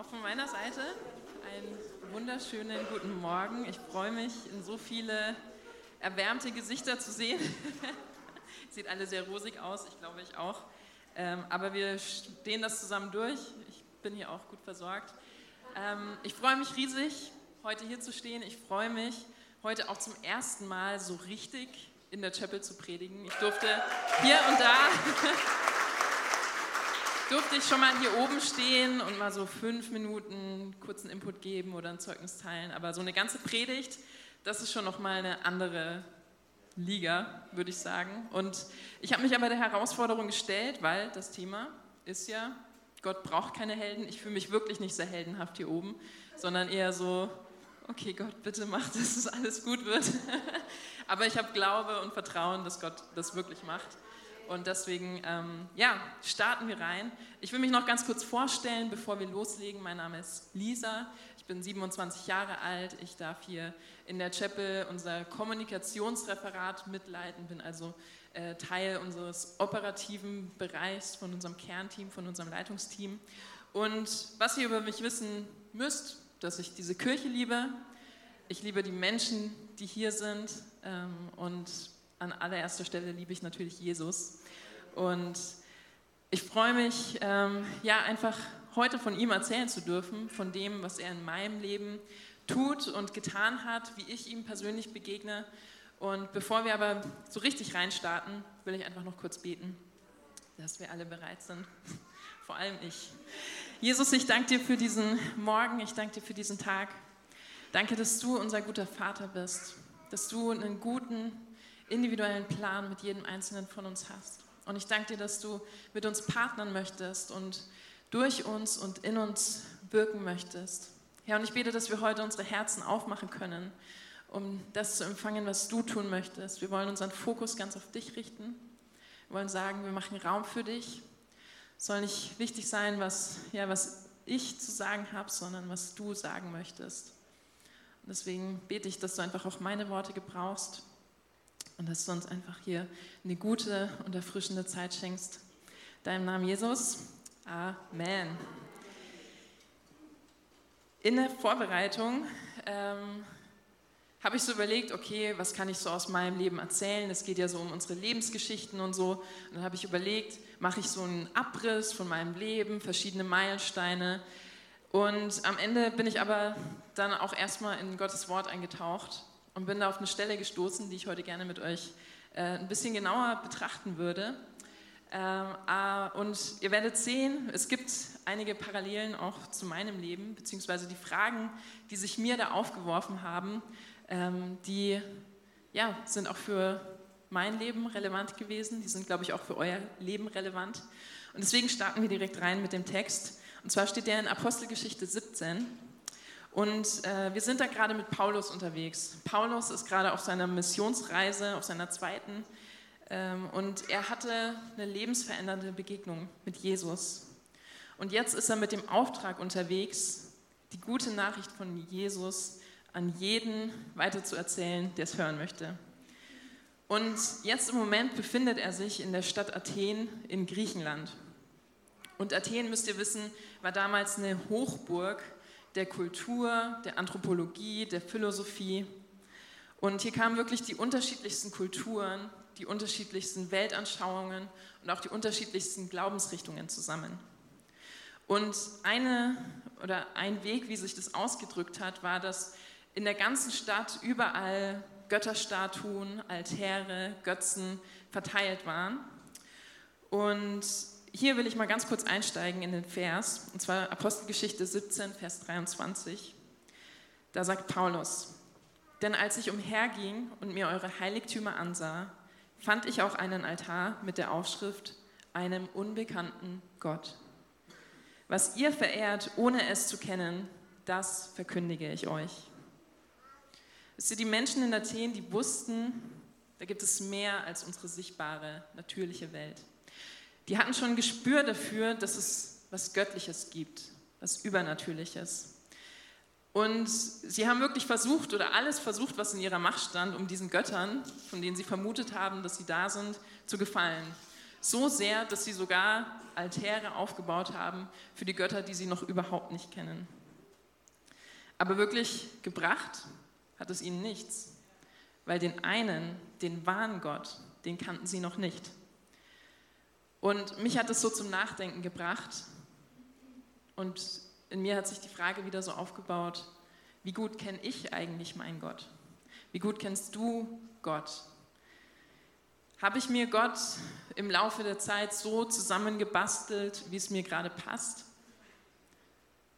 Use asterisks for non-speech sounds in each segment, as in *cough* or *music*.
auch von meiner Seite einen wunderschönen guten Morgen. Ich freue mich, in so viele erwärmte Gesichter zu sehen. *laughs* Sieht alle sehr rosig aus, ich glaube ich auch. Ähm, aber wir stehen das zusammen durch. Ich bin hier auch gut versorgt. Ähm, ich freue mich riesig, heute hier zu stehen. Ich freue mich, heute auch zum ersten Mal so richtig in der Chapel zu predigen. Ich durfte hier und da *laughs* durfte ich schon mal hier oben stehen und mal so fünf Minuten kurzen Input geben oder ein Zeugnis teilen. Aber so eine ganze Predigt, das ist schon noch mal eine andere Liga, würde ich sagen. Und ich habe mich aber der Herausforderung gestellt, weil das Thema ist ja, Gott braucht keine Helden. Ich fühle mich wirklich nicht sehr heldenhaft hier oben, sondern eher so, okay Gott, bitte mach, dass es alles gut wird. *laughs* aber ich habe Glaube und Vertrauen, dass Gott das wirklich macht. Und deswegen, ähm, ja, starten wir rein. Ich will mich noch ganz kurz vorstellen, bevor wir loslegen. Mein Name ist Lisa. Ich bin 27 Jahre alt. Ich darf hier in der Chapel unser Kommunikationsreferat mitleiten, bin also äh, Teil unseres operativen Bereichs von unserem Kernteam, von unserem Leitungsteam. Und was ihr über mich wissen müsst, dass ich diese Kirche liebe. Ich liebe die Menschen, die hier sind. Ähm, und an allererster Stelle liebe ich natürlich Jesus. Und ich freue mich, ähm, ja, einfach heute von ihm erzählen zu dürfen, von dem, was er in meinem Leben tut und getan hat, wie ich ihm persönlich begegne. Und bevor wir aber so richtig reinstarten, will ich einfach noch kurz beten, dass wir alle bereit sind. *laughs* Vor allem ich. Jesus, ich danke dir für diesen Morgen, ich danke dir für diesen Tag. Danke, dass du unser guter Vater bist, dass du einen guten, individuellen Plan mit jedem Einzelnen von uns hast. Und ich danke dir, dass du mit uns partnern möchtest und durch uns und in uns wirken möchtest. Herr, und ich bete, dass wir heute unsere Herzen aufmachen können, um das zu empfangen, was du tun möchtest. Wir wollen unseren Fokus ganz auf dich richten. Wir wollen sagen, wir machen Raum für dich. Es soll nicht wichtig sein, was, ja, was ich zu sagen habe, sondern was du sagen möchtest. Und deswegen bete ich, dass du einfach auch meine Worte gebrauchst und dass du uns einfach hier eine gute und erfrischende Zeit schenkst. Deinem Namen Jesus. Amen. In der Vorbereitung ähm, habe ich so überlegt, okay, was kann ich so aus meinem Leben erzählen? Es geht ja so um unsere Lebensgeschichten und so. Und dann habe ich überlegt, mache ich so einen Abriss von meinem Leben, verschiedene Meilensteine. Und am Ende bin ich aber dann auch erstmal in Gottes Wort eingetaucht und bin da auf eine Stelle gestoßen, die ich heute gerne mit euch äh, ein bisschen genauer betrachten würde. Ähm, äh, und ihr werdet sehen, es gibt einige Parallelen auch zu meinem Leben, beziehungsweise die Fragen, die sich mir da aufgeworfen haben, ähm, die ja, sind auch für mein Leben relevant gewesen, die sind, glaube ich, auch für euer Leben relevant. Und deswegen starten wir direkt rein mit dem Text. Und zwar steht der in Apostelgeschichte 17. Und äh, wir sind da gerade mit Paulus unterwegs. Paulus ist gerade auf seiner Missionsreise, auf seiner zweiten. Ähm, und er hatte eine lebensverändernde Begegnung mit Jesus. Und jetzt ist er mit dem Auftrag unterwegs, die gute Nachricht von Jesus an jeden weiterzuerzählen, der es hören möchte. Und jetzt im Moment befindet er sich in der Stadt Athen in Griechenland. Und Athen, müsst ihr wissen, war damals eine Hochburg der Kultur, der Anthropologie, der Philosophie. Und hier kamen wirklich die unterschiedlichsten Kulturen, die unterschiedlichsten Weltanschauungen und auch die unterschiedlichsten Glaubensrichtungen zusammen. Und eine oder ein Weg, wie sich das ausgedrückt hat, war, dass in der ganzen Stadt überall Götterstatuen, Altäre, Götzen verteilt waren. Und hier will ich mal ganz kurz einsteigen in den Vers, und zwar Apostelgeschichte 17, Vers 23. Da sagt Paulus, denn als ich umherging und mir eure Heiligtümer ansah, fand ich auch einen Altar mit der Aufschrift einem unbekannten Gott. Was ihr verehrt, ohne es zu kennen, das verkündige ich euch. Wisst ihr, die Menschen in Athen, die wussten, da gibt es mehr als unsere sichtbare, natürliche Welt die hatten schon ein Gespür dafür, dass es was Göttliches gibt, was Übernatürliches. Und sie haben wirklich versucht oder alles versucht, was in ihrer Macht stand, um diesen Göttern, von denen sie vermutet haben, dass sie da sind, zu gefallen. So sehr, dass sie sogar Altäre aufgebaut haben für die Götter, die sie noch überhaupt nicht kennen. Aber wirklich gebracht hat es ihnen nichts, weil den einen, den wahren Gott, den kannten sie noch nicht. Und mich hat es so zum Nachdenken gebracht und in mir hat sich die Frage wieder so aufgebaut, wie gut kenne ich eigentlich meinen Gott? Wie gut kennst du Gott? Habe ich mir Gott im Laufe der Zeit so zusammengebastelt, wie es mir gerade passt?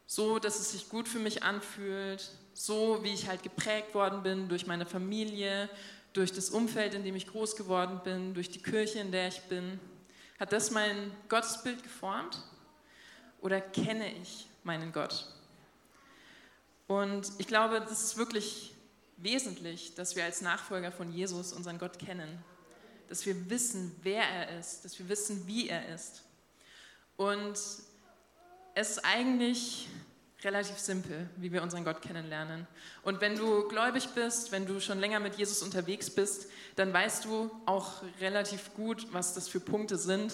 So, dass es sich gut für mich anfühlt, so wie ich halt geprägt worden bin durch meine Familie, durch das Umfeld, in dem ich groß geworden bin, durch die Kirche, in der ich bin. Hat das mein Gottesbild geformt? Oder kenne ich meinen Gott? Und ich glaube, das ist wirklich wesentlich, dass wir als Nachfolger von Jesus unseren Gott kennen dass wir wissen, wer er ist, dass wir wissen, wie er ist. Und es ist eigentlich relativ simpel, wie wir unseren Gott kennenlernen. Und wenn du gläubig bist, wenn du schon länger mit Jesus unterwegs bist, dann weißt du auch relativ gut, was das für Punkte sind,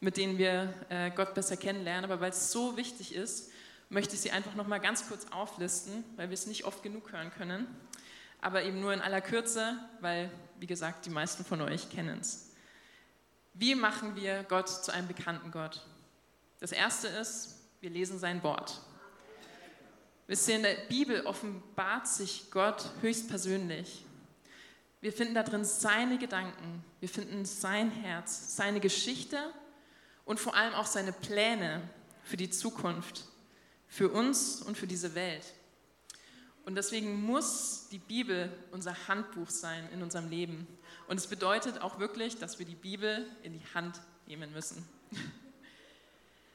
mit denen wir äh, Gott besser kennenlernen. Aber weil es so wichtig ist, möchte ich sie einfach noch mal ganz kurz auflisten, weil wir es nicht oft genug hören können aber eben nur in aller Kürze, weil, wie gesagt, die meisten von euch kennen es. Wie machen wir Gott zu einem bekannten Gott? Das erste ist, wir lesen sein Wort. Wisst ihr, in der Bibel offenbart sich Gott höchstpersönlich. Wir finden da drin seine Gedanken, wir finden sein Herz, seine Geschichte und vor allem auch seine Pläne für die Zukunft, für uns und für diese Welt. Und deswegen muss die Bibel unser Handbuch sein in unserem Leben. Und es bedeutet auch wirklich, dass wir die Bibel in die Hand nehmen müssen.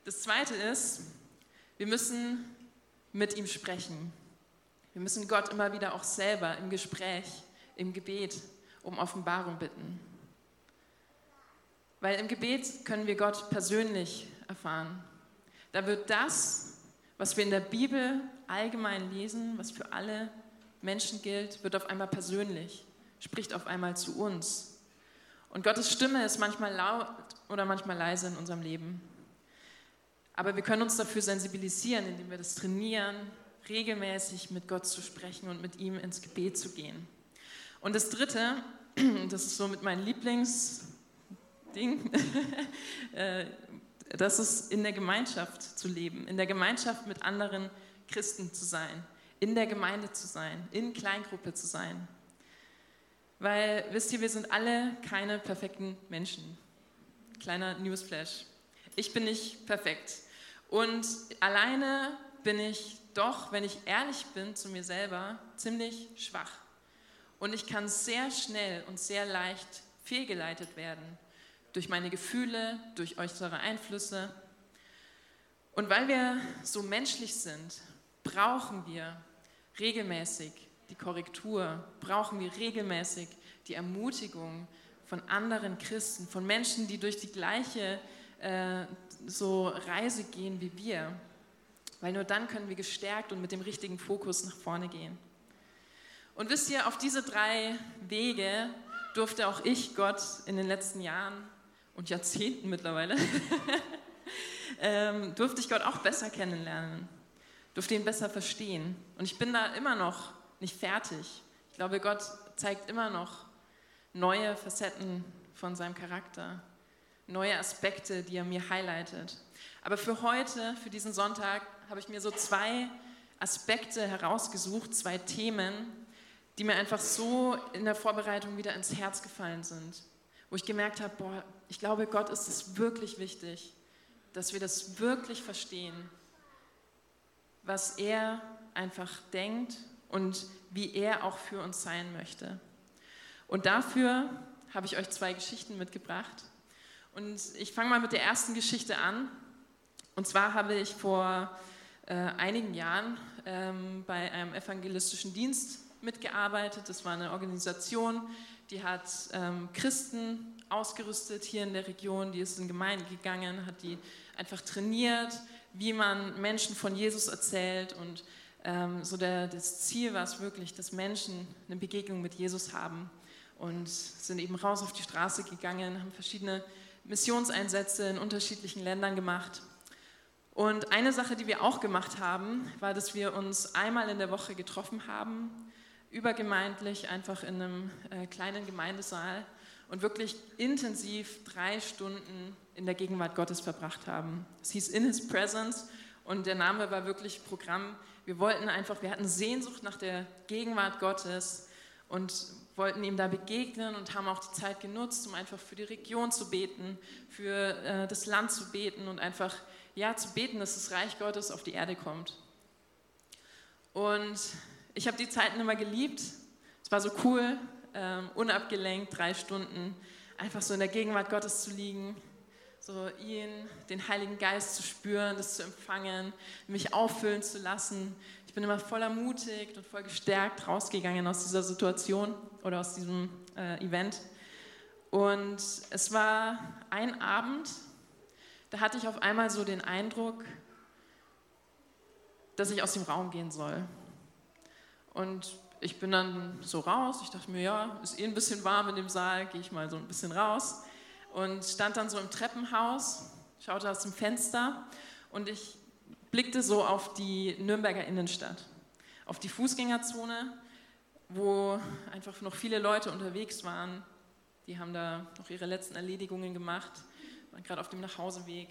Das Zweite ist, wir müssen mit ihm sprechen. Wir müssen Gott immer wieder auch selber im Gespräch, im Gebet um Offenbarung bitten. Weil im Gebet können wir Gott persönlich erfahren. Da wird das, was wir in der Bibel allgemein lesen, was für alle Menschen gilt, wird auf einmal persönlich, spricht auf einmal zu uns. Und Gottes Stimme ist manchmal laut oder manchmal leise in unserem Leben. Aber wir können uns dafür sensibilisieren, indem wir das trainieren, regelmäßig mit Gott zu sprechen und mit ihm ins Gebet zu gehen. Und das Dritte, *clears throat* das ist so mit meinem Lieblingsding, *laughs* äh, das ist in der Gemeinschaft zu leben, in der Gemeinschaft mit anderen Christen zu sein, in der Gemeinde zu sein, in Kleingruppe zu sein. Weil, wisst ihr, wir sind alle keine perfekten Menschen. Kleiner Newsflash. Ich bin nicht perfekt. Und alleine bin ich doch, wenn ich ehrlich bin zu mir selber, ziemlich schwach. Und ich kann sehr schnell und sehr leicht fehlgeleitet werden durch meine Gefühle, durch äußere Einflüsse. Und weil wir so menschlich sind, brauchen wir regelmäßig die Korrektur, brauchen wir regelmäßig die Ermutigung von anderen Christen, von Menschen, die durch die gleiche äh, so Reise gehen wie wir. Weil nur dann können wir gestärkt und mit dem richtigen Fokus nach vorne gehen. Und wisst ihr, auf diese drei Wege durfte auch ich Gott in den letzten Jahren und Jahrzehnten mittlerweile, *laughs* ähm, durfte ich Gott auch besser kennenlernen, durfte ihn besser verstehen. Und ich bin da immer noch nicht fertig. Ich glaube, Gott zeigt immer noch neue Facetten von seinem Charakter, neue Aspekte, die er mir highlightet. Aber für heute, für diesen Sonntag, habe ich mir so zwei Aspekte herausgesucht, zwei Themen, die mir einfach so in der Vorbereitung wieder ins Herz gefallen sind wo ich gemerkt habe, boah, ich glaube, Gott ist es wirklich wichtig, dass wir das wirklich verstehen, was er einfach denkt und wie er auch für uns sein möchte. Und dafür habe ich euch zwei Geschichten mitgebracht. Und ich fange mal mit der ersten Geschichte an. Und zwar habe ich vor äh, einigen Jahren ähm, bei einem evangelistischen Dienst mitgearbeitet. Das war eine Organisation, die hat ähm, Christen ausgerüstet hier in der Region, die ist in Gemeinden gegangen, hat die einfach trainiert, wie man Menschen von Jesus erzählt und ähm, so der, das Ziel war es wirklich, dass Menschen eine Begegnung mit Jesus haben und sind eben raus auf die Straße gegangen, haben verschiedene Missionseinsätze in unterschiedlichen Ländern gemacht. Und eine Sache, die wir auch gemacht haben, war, dass wir uns einmal in der Woche getroffen haben, übergemeindlich, einfach in einem äh, kleinen Gemeindesaal und wirklich intensiv drei Stunden in der Gegenwart Gottes verbracht haben. Es hieß In His Presence und der Name war wirklich Programm. Wir wollten einfach, wir hatten Sehnsucht nach der Gegenwart Gottes und wollten ihm da begegnen und haben auch die Zeit genutzt, um einfach für die Region zu beten, für äh, das Land zu beten und einfach ja zu beten, dass das Reich Gottes auf die Erde kommt. Und ich habe die Zeiten immer geliebt. Es war so cool, ähm, unabgelenkt, drei Stunden, einfach so in der Gegenwart Gottes zu liegen, so ihn, den Heiligen Geist zu spüren, das zu empfangen, mich auffüllen zu lassen. Ich bin immer voller mutig und voll gestärkt rausgegangen aus dieser Situation oder aus diesem äh, Event. Und es war ein Abend, da hatte ich auf einmal so den Eindruck, dass ich aus dem Raum gehen soll. Und ich bin dann so raus. Ich dachte mir, ja, ist eh ein bisschen warm in dem Saal, gehe ich mal so ein bisschen raus. Und stand dann so im Treppenhaus, schaute aus dem Fenster und ich blickte so auf die Nürnberger Innenstadt, auf die Fußgängerzone, wo einfach noch viele Leute unterwegs waren. Die haben da noch ihre letzten Erledigungen gemacht, waren gerade auf dem Nachhauseweg.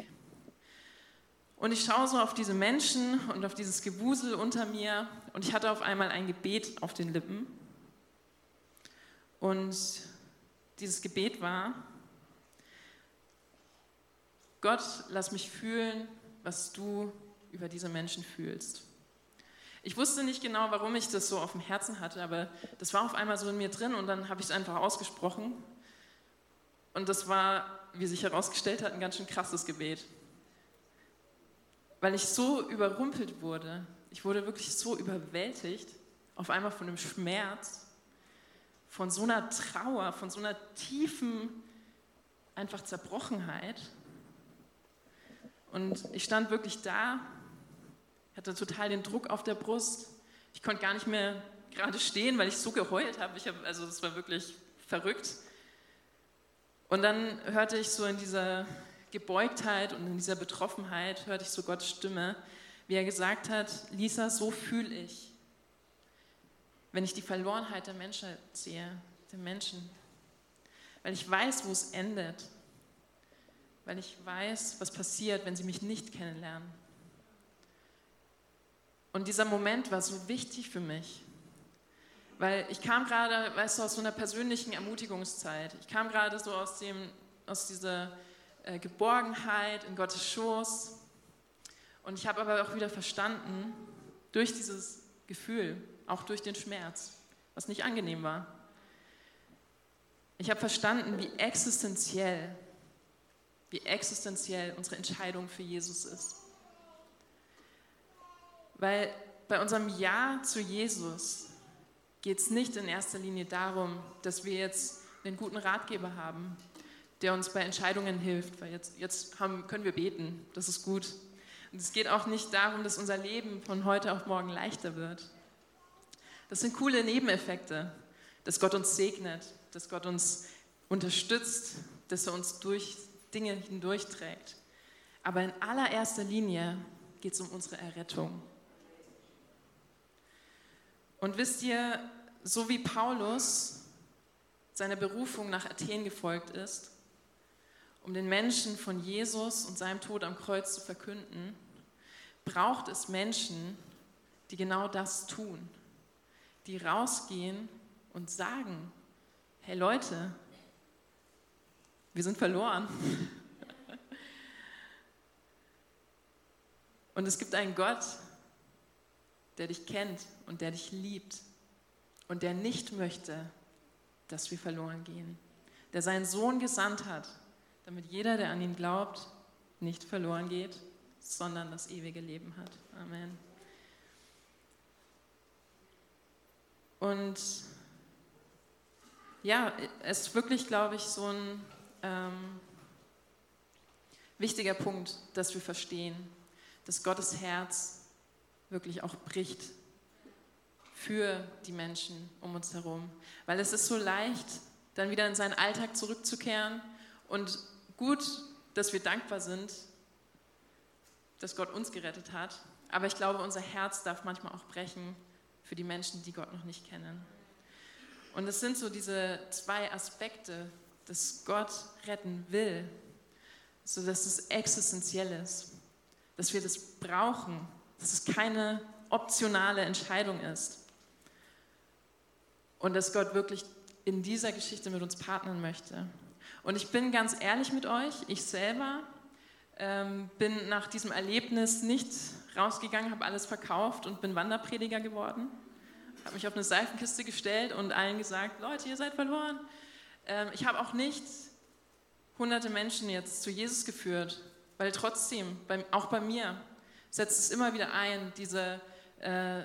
Und ich schaue so auf diese Menschen und auf dieses Gewusel unter mir und ich hatte auf einmal ein Gebet auf den Lippen. Und dieses Gebet war, Gott, lass mich fühlen, was du über diese Menschen fühlst. Ich wusste nicht genau, warum ich das so auf dem Herzen hatte, aber das war auf einmal so in mir drin und dann habe ich es einfach ausgesprochen. Und das war, wie sich herausgestellt hat, ein ganz schön krasses Gebet weil ich so überrumpelt wurde. Ich wurde wirklich so überwältigt, auf einmal von dem Schmerz, von so einer Trauer, von so einer tiefen einfach Zerbrochenheit. Und ich stand wirklich da, hatte total den Druck auf der Brust. Ich konnte gar nicht mehr gerade stehen, weil ich so geheult habe. Ich hab, also es war wirklich verrückt. Und dann hörte ich so in dieser Gebeugtheit und in dieser Betroffenheit hörte ich so Gottes Stimme, wie er gesagt hat, Lisa, so fühle ich, wenn ich die Verlorenheit der Menschheit sehe, der Menschen. Weil ich weiß, wo es endet. Weil ich weiß, was passiert, wenn sie mich nicht kennenlernen. Und dieser Moment war so wichtig für mich, weil ich kam gerade, weißt du, aus so einer persönlichen Ermutigungszeit. Ich kam gerade so aus, dem, aus dieser äh, Geborgenheit in Gottes Schoß. Und ich habe aber auch wieder verstanden, durch dieses Gefühl, auch durch den Schmerz, was nicht angenehm war, ich habe verstanden, wie existenziell, wie existenziell unsere Entscheidung für Jesus ist. Weil bei unserem Ja zu Jesus geht es nicht in erster Linie darum, dass wir jetzt einen guten Ratgeber haben, der uns bei Entscheidungen hilft, weil jetzt, jetzt haben, können wir beten, das ist gut. Und es geht auch nicht darum, dass unser Leben von heute auf morgen leichter wird. Das sind coole Nebeneffekte, dass Gott uns segnet, dass Gott uns unterstützt, dass er uns durch Dinge hindurchträgt. Aber in allererster Linie geht es um unsere Errettung. Und wisst ihr, so wie Paulus seiner Berufung nach Athen gefolgt ist, um den Menschen von Jesus und seinem Tod am Kreuz zu verkünden, braucht es Menschen, die genau das tun, die rausgehen und sagen, hey Leute, wir sind verloren. Und es gibt einen Gott, der dich kennt und der dich liebt und der nicht möchte, dass wir verloren gehen, der seinen Sohn gesandt hat, damit jeder, der an ihn glaubt, nicht verloren geht, sondern das ewige Leben hat. Amen. Und ja, es ist wirklich, glaube ich, so ein ähm, wichtiger Punkt, dass wir verstehen, dass Gottes Herz wirklich auch bricht für die Menschen um uns herum. Weil es ist so leicht, dann wieder in seinen Alltag zurückzukehren und gut, dass wir dankbar sind, dass Gott uns gerettet hat. Aber ich glaube, unser Herz darf manchmal auch brechen für die Menschen, die Gott noch nicht kennen. Und es sind so diese zwei Aspekte, dass Gott retten will, so dass es existenziell ist, dass wir das brauchen, dass es keine optionale Entscheidung ist und dass Gott wirklich in dieser Geschichte mit uns partnern möchte. Und ich bin ganz ehrlich mit euch, ich selber ähm, bin nach diesem Erlebnis nicht rausgegangen, habe alles verkauft und bin Wanderprediger geworden. Habe mich auf eine Seifenkiste gestellt und allen gesagt, Leute, ihr seid verloren. Ähm, ich habe auch nicht hunderte Menschen jetzt zu Jesus geführt, weil trotzdem, auch bei mir, setzt es immer wieder ein, diese, äh,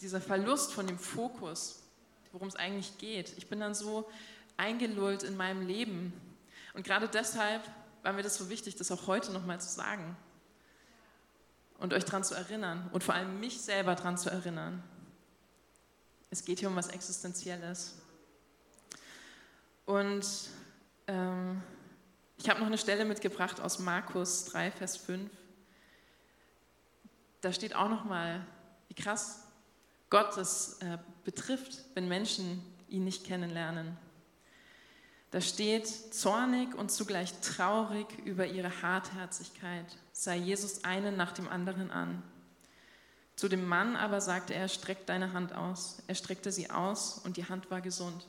dieser Verlust von dem Fokus, worum es eigentlich geht. Ich bin dann so eingelullt in meinem Leben. Und gerade deshalb war mir das so wichtig, das auch heute nochmal zu sagen. Und euch daran zu erinnern und vor allem mich selber daran zu erinnern. Es geht hier um was Existenzielles. Und ähm, ich habe noch eine Stelle mitgebracht aus Markus 3, Vers 5. Da steht auch nochmal, wie krass Gott es äh, betrifft, wenn Menschen ihn nicht kennenlernen. Da steht, zornig und zugleich traurig über ihre Hartherzigkeit sei Jesus einen nach dem anderen an. Zu dem Mann aber sagte er, streck deine Hand aus. Er streckte sie aus und die Hand war gesund.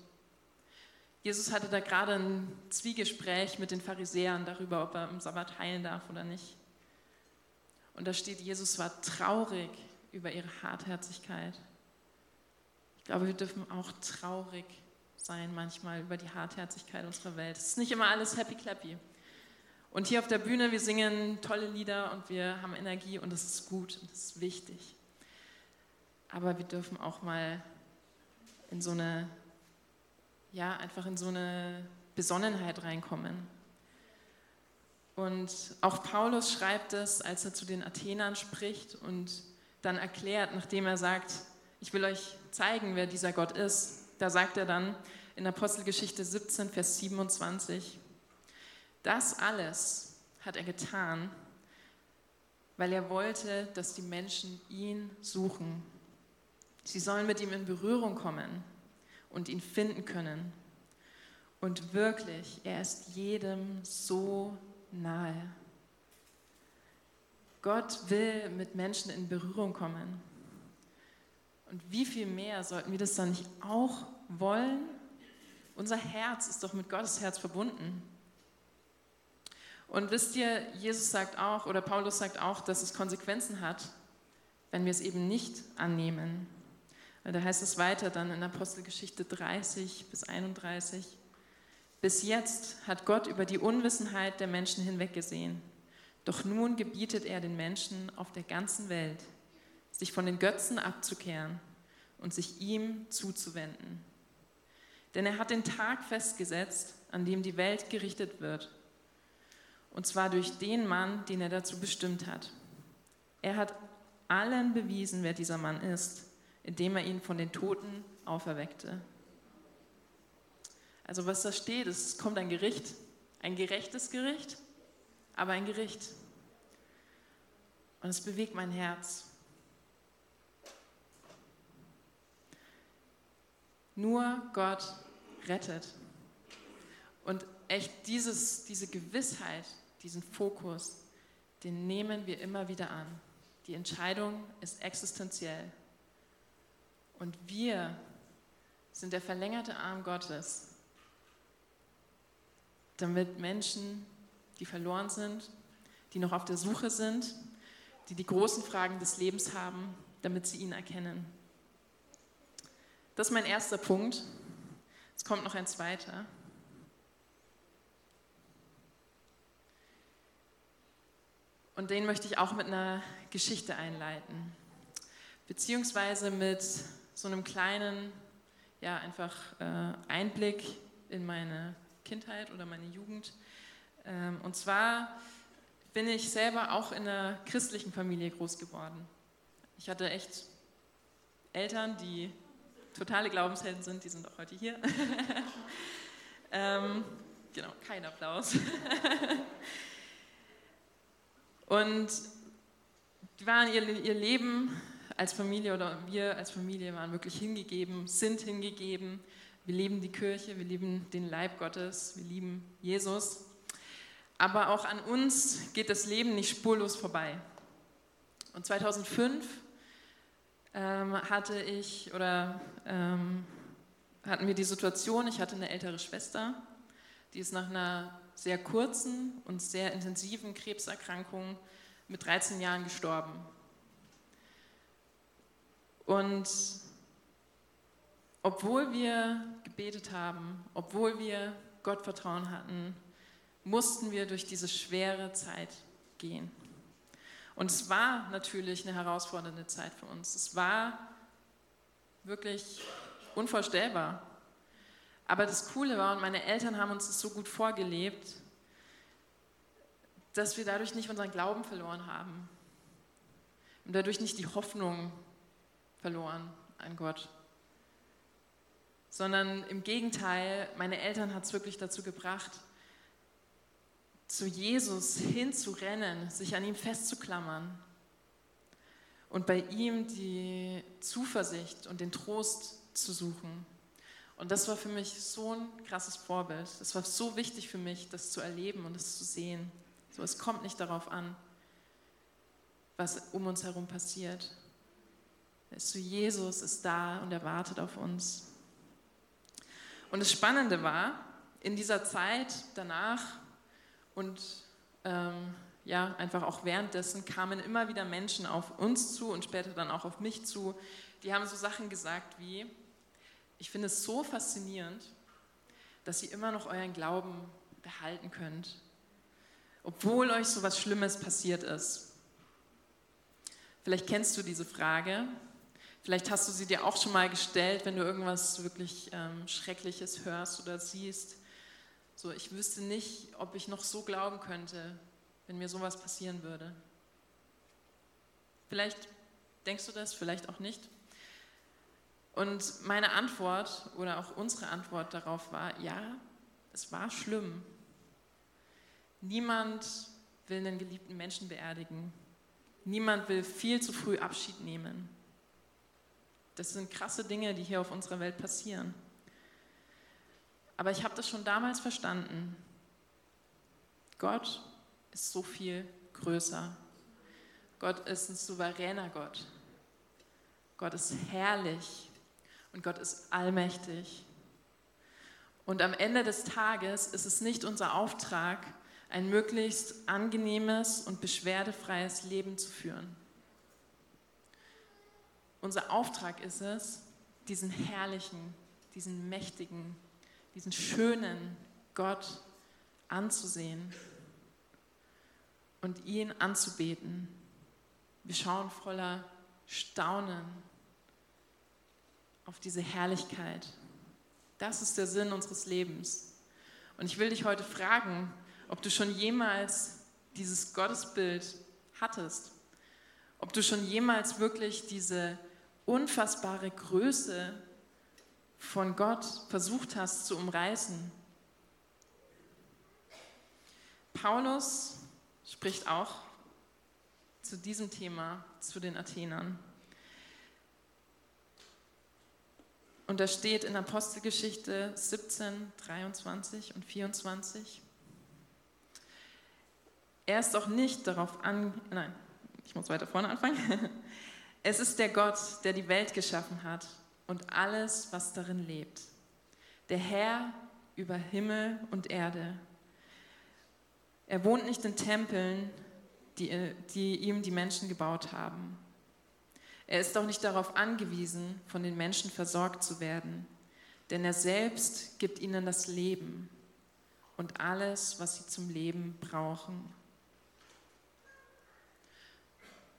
Jesus hatte da gerade ein Zwiegespräch mit den Pharisäern darüber, ob er im Sabbat heilen darf oder nicht. Und da steht, Jesus war traurig über ihre Hartherzigkeit. Ich glaube, wir dürfen auch traurig sein manchmal über die Hartherzigkeit unserer Welt. Es ist nicht immer alles happy clappy. Und hier auf der Bühne, wir singen tolle Lieder und wir haben Energie und das ist gut und das ist wichtig. Aber wir dürfen auch mal in so eine, ja, einfach in so eine Besonnenheit reinkommen. Und auch Paulus schreibt es, als er zu den Athenern spricht und dann erklärt, nachdem er sagt, ich will euch zeigen, wer dieser Gott ist. Da sagt er dann in Apostelgeschichte 17, Vers 27, das alles hat er getan, weil er wollte, dass die Menschen ihn suchen. Sie sollen mit ihm in Berührung kommen und ihn finden können. Und wirklich, er ist jedem so nahe. Gott will mit Menschen in Berührung kommen. Und wie viel mehr sollten wir das dann nicht auch wollen? Unser Herz ist doch mit Gottes Herz verbunden. Und wisst ihr, Jesus sagt auch, oder Paulus sagt auch, dass es Konsequenzen hat, wenn wir es eben nicht annehmen. Da heißt es weiter dann in Apostelgeschichte 30 bis 31. Bis jetzt hat Gott über die Unwissenheit der Menschen hinweggesehen. Doch nun gebietet er den Menschen auf der ganzen Welt, sich von den Götzen abzukehren und sich ihm zuzuwenden. Denn er hat den Tag festgesetzt, an dem die Welt gerichtet wird. Und zwar durch den Mann, den er dazu bestimmt hat. Er hat allen bewiesen, wer dieser Mann ist, indem er ihn von den Toten auferweckte. Also was da steht, es kommt ein Gericht, ein gerechtes Gericht, aber ein Gericht. Und es bewegt mein Herz. Nur Gott rettet. Und echt dieses, diese Gewissheit, diesen Fokus, den nehmen wir immer wieder an. Die Entscheidung ist existenziell. Und wir sind der verlängerte Arm Gottes, damit Menschen, die verloren sind, die noch auf der Suche sind, die die großen Fragen des Lebens haben, damit sie ihn erkennen. Das ist mein erster Punkt. Es kommt noch ein zweiter. Und den möchte ich auch mit einer Geschichte einleiten, beziehungsweise mit so einem kleinen, ja, einfach äh, Einblick in meine Kindheit oder meine Jugend. Ähm, und zwar bin ich selber auch in einer christlichen Familie groß geworden. Ich hatte echt Eltern, die totale Glaubenshelden sind, die sind auch heute hier. *laughs* ähm, Genau, kein Applaus. *laughs* und die waren ihr, ihr Leben als Familie oder wir als Familie waren wirklich hingegeben, sind hingegeben. Wir lieben die Kirche, wir lieben den Leib Gottes, wir lieben Jesus. Aber auch an uns geht das Leben nicht spurlos vorbei. Und 2005 ähm, hatte ich oder ähm, hatten wir die Situation, ich hatte eine ältere Schwester, die ist nach einer sehr kurzen und sehr intensiven Krebserkrankung mit 13 Jahren gestorben. Und obwohl wir gebetet haben, obwohl wir Gottvertrauen hatten, mussten wir durch diese schwere Zeit gehen. Und es war natürlich eine herausfordernde Zeit für uns. Es war wirklich unvorstellbar. Aber das Coole war, und meine Eltern haben uns das so gut vorgelebt, dass wir dadurch nicht unseren Glauben verloren haben und dadurch nicht die Hoffnung verloren an Gott, sondern im Gegenteil, meine Eltern hat es wirklich dazu gebracht, zu Jesus hinzurennen, sich an ihm festzuklammern und bei ihm die Zuversicht und den Trost zu suchen. Und das war für mich so ein krasses Vorbild. Es war so wichtig für mich, das zu erleben und das zu sehen. So, es kommt nicht darauf an, was um uns herum passiert. So, Jesus ist da und er wartet auf uns. Und das Spannende war, in dieser Zeit danach und ähm, ja, einfach auch währenddessen kamen immer wieder Menschen auf uns zu und später dann auch auf mich zu, die haben so Sachen gesagt wie, ich finde es so faszinierend, dass ihr immer noch euren Glauben behalten könnt, obwohl euch so was Schlimmes passiert ist. Vielleicht kennst du diese Frage, vielleicht hast du sie dir auch schon mal gestellt, wenn du irgendwas wirklich ähm, Schreckliches hörst oder siehst. So, ich wüsste nicht, ob ich noch so glauben könnte, wenn mir sowas passieren würde. Vielleicht denkst du das, vielleicht auch nicht. Und meine Antwort oder auch unsere Antwort darauf war, ja, es war schlimm. Niemand will einen geliebten Menschen beerdigen. Niemand will viel zu früh Abschied nehmen. Das sind krasse Dinge, die hier auf unserer Welt passieren. Aber ich habe das schon damals verstanden. Gott ist so viel größer. Gott ist ein souveräner Gott. Gott ist herrlich und Gott ist allmächtig. Und am Ende des Tages ist es nicht unser Auftrag, ein möglichst angenehmes und beschwerdefreies Leben zu führen. Unser Auftrag ist es, diesen herrlichen, diesen mächtigen, diesen schönen Gott anzusehen und ihn anzubeten. Wir schauen voller Staunen auf diese Herrlichkeit. Das ist der Sinn unseres Lebens. Und ich will dich heute fragen, ob du schon jemals dieses Gottesbild hattest, ob du schon jemals wirklich diese unfassbare Größe von Gott versucht hast zu umreißen. Paulus spricht auch zu diesem Thema zu den Athenern. Und da steht in Apostelgeschichte 17, 23 und 24. Er ist doch nicht darauf an, nein, ich muss weiter vorne anfangen. *laughs* Es ist der Gott, der die Welt geschaffen hat und alles, was darin lebt. Der Herr über Himmel und Erde. Er wohnt nicht in Tempeln, die, die ihm die Menschen gebaut haben. Er ist auch nicht darauf angewiesen, von den Menschen versorgt zu werden, denn er selbst gibt ihnen das Leben und alles, was sie zum Leben brauchen.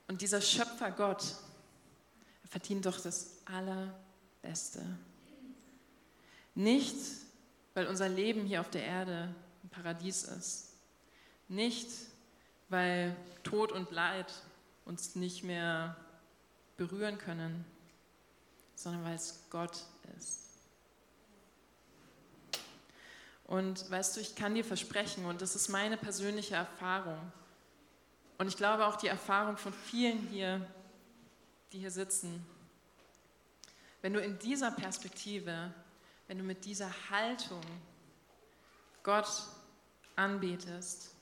Und dieser Schöpfer Gott verdient doch das Allerbeste. Nicht, weil unser Leben hier auf der Erde ein Paradies ist. Nicht, weil Tod und Leid uns nicht mehr berühren können, sondern weil es Gott ist. Und weißt du, ich kann dir versprechen, und das ist meine persönliche Erfahrung, und ich glaube auch die Erfahrung von vielen hier, die hier sitzen, wenn du in dieser Perspektive, wenn du mit dieser Haltung Gott anbetest,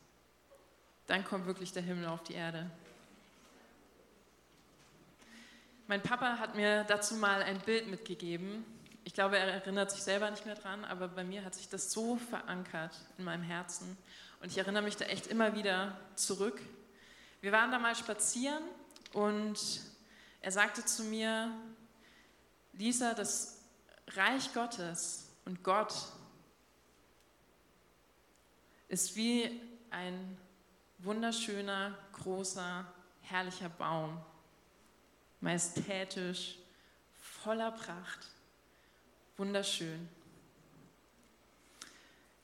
dann kommt wirklich der Himmel auf die Erde. Mein Papa hat mir dazu mal ein Bild mitgegeben. Ich glaube, er erinnert sich selber nicht mehr dran, aber bei mir hat sich das so verankert in meinem Herzen. Und ich erinnere mich da echt immer wieder zurück. Wir waren da mal spazieren und er sagte zu mir, Lisa, das Reich Gottes und Gott ist wie ein wunderschöner, großer, herrlicher Baum majestätisch, voller Pracht, wunderschön.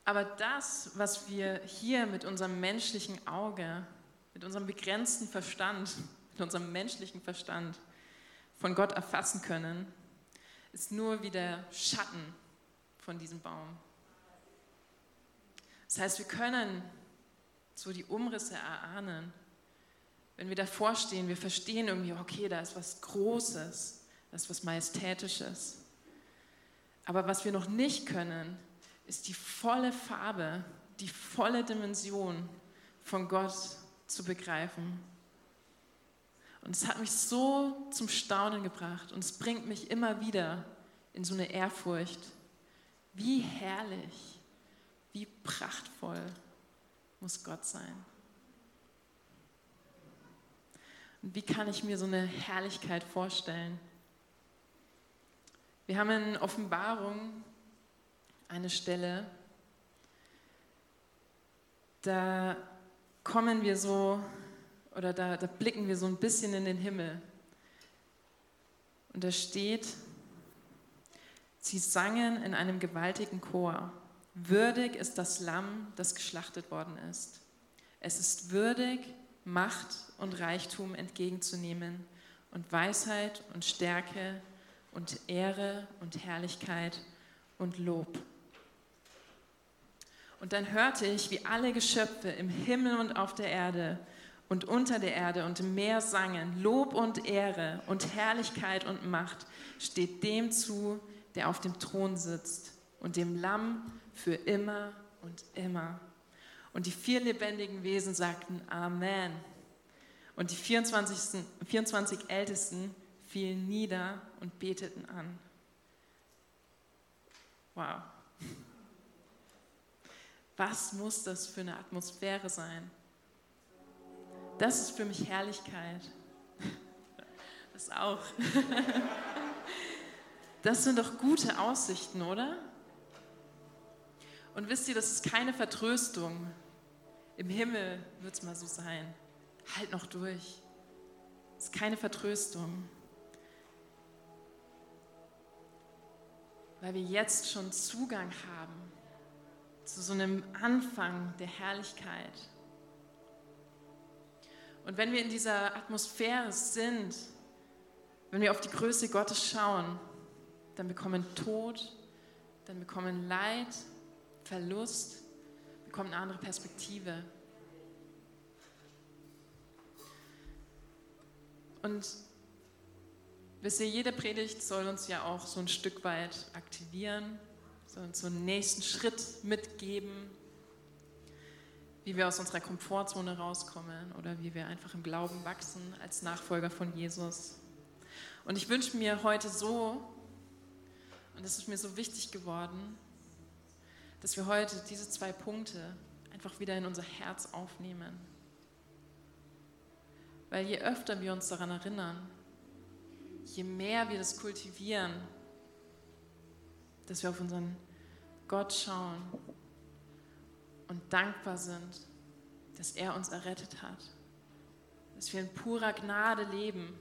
Aber das, was wir hier mit unserem menschlichen Auge, mit unserem begrenzten Verstand, *laughs* mit unserem menschlichen Verstand von Gott erfassen können, ist nur wie der Schatten von diesem Baum. Das heißt, wir können so die Umrisse erahnen, wenn wir davor stehen, wir verstehen irgendwie, okay, da ist was Großes, da ist was Majestätisches. Aber was wir noch nicht können, ist die volle Farbe, die volle Dimension von Gott zu begreifen. Und es hat mich so zum Staunen gebracht und es bringt mich immer wieder in so eine Ehrfurcht. Wie herrlich, wie prachtvoll muss Gott sein. Und wie kann ich mir so eine Herrlichkeit vorstellen? Wir haben in Offenbarung eine Stelle, da kommen wir so, oder da, da blicken wir so ein bisschen in den Himmel. Und da steht, sie sangen in einem gewaltigen Chor, würdig ist das Lamm, das geschlachtet worden ist. Es ist würdig, Macht und Reichtum entgegenzunehmen und Weisheit und Stärke und Ehre und Herrlichkeit und Lob. Und dann hörte ich, wie alle Geschöpfe im Himmel und auf der Erde und unter der Erde und im Meer sangen, Lob und Ehre und Herrlichkeit und Macht steht dem zu, der auf dem Thron sitzt und dem Lamm für immer und immer. Und die vier lebendigen Wesen sagten Amen. Und die 24, 24 Ältesten fielen nieder und beteten an. Wow. Was muss das für eine Atmosphäre sein? Das ist für mich Herrlichkeit. *laughs* Das auch. *laughs* Das sind doch gute Aussichten, oder? Und wisst ihr, das ist keine Vertröstung. Im Himmel wird es mal so sein. Halt noch durch. Das ist keine Vertröstung. Weil wir jetzt schon Zugang haben zu so einem Anfang der Herrlichkeit. Und wenn wir in dieser Atmosphäre sind, wenn wir auf die Größe Gottes schauen, dann bekommen Tod, dann bekommen Leid, Verlust, bekommen eine andere Perspektive. Und wisst ihr, jede Predigt soll uns ja auch so ein Stück weit aktivieren, soll uns so einen nächsten Schritt mitgeben, wie wir aus unserer Komfortzone rauskommen oder wie wir einfach im Glauben wachsen als Nachfolger von Jesus. Und ich wünsche mir heute so, und es ist mir so wichtig geworden, dass wir heute diese zwei Punkte einfach wieder in unser Herz aufnehmen. Weil je öfter wir uns daran erinnern, je mehr wir das kultivieren, dass wir auf unseren Gott schauen und dankbar sind, dass er uns errettet hat, dass wir in purer Gnade leben.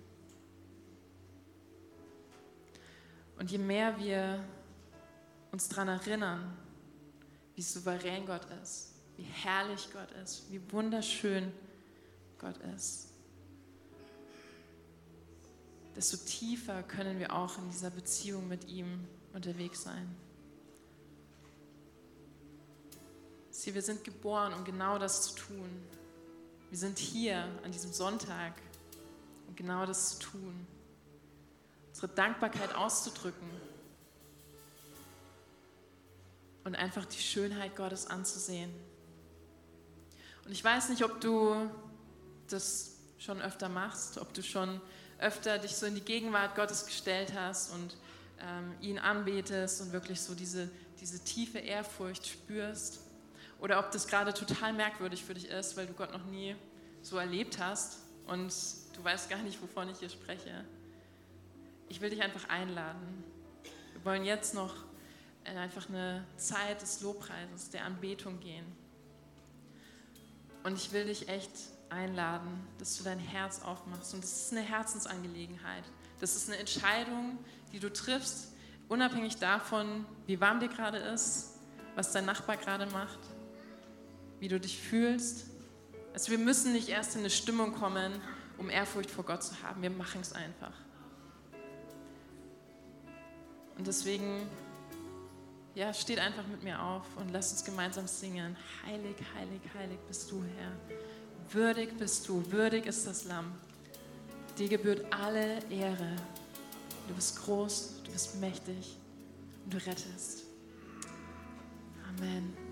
Und je mehr wir uns daran erinnern, wie souverän Gott ist, wie herrlich Gott ist, wie wunderschön Gott ist, desto tiefer können wir auch in dieser Beziehung mit ihm unterwegs sein. Sieh, wir sind geboren, um genau das zu tun. Wir sind hier an diesem Sonntag, um genau das zu tun. Unsere Dankbarkeit auszudrücken und einfach die Schönheit Gottes anzusehen. Und ich weiß nicht, ob du das schon öfter machst, ob du schon öfter dich so in die Gegenwart Gottes gestellt hast und ähm, ihn anbetest und wirklich so diese, diese tiefe Ehrfurcht spürst. Oder ob das gerade total merkwürdig für dich ist, weil du Gott noch nie so erlebt hast und du weißt gar nicht, wovon ich hier spreche. Ich will dich einfach einladen. Wir wollen jetzt noch in einfach eine Zeit des Lobpreises, der Anbetung gehen. Und ich will dich echt einladen, dass du dein Herz aufmachst. Und das ist eine Herzensangelegenheit. Das ist eine Entscheidung, die du triffst, unabhängig davon, wie warm dir gerade ist, was dein Nachbar gerade macht, wie du dich fühlst. Also wir müssen nicht erst in eine Stimmung kommen, um Ehrfurcht vor Gott zu haben. Wir machen es einfach. Und deswegen, ja, steht einfach mit mir auf und lass uns gemeinsam singen. Heilig, heilig, heilig bist du, Herr. Würdig bist du, würdig ist das Lamm. Dir gebührt alle Ehre. Du bist groß, du bist mächtig und du rettest. Amen.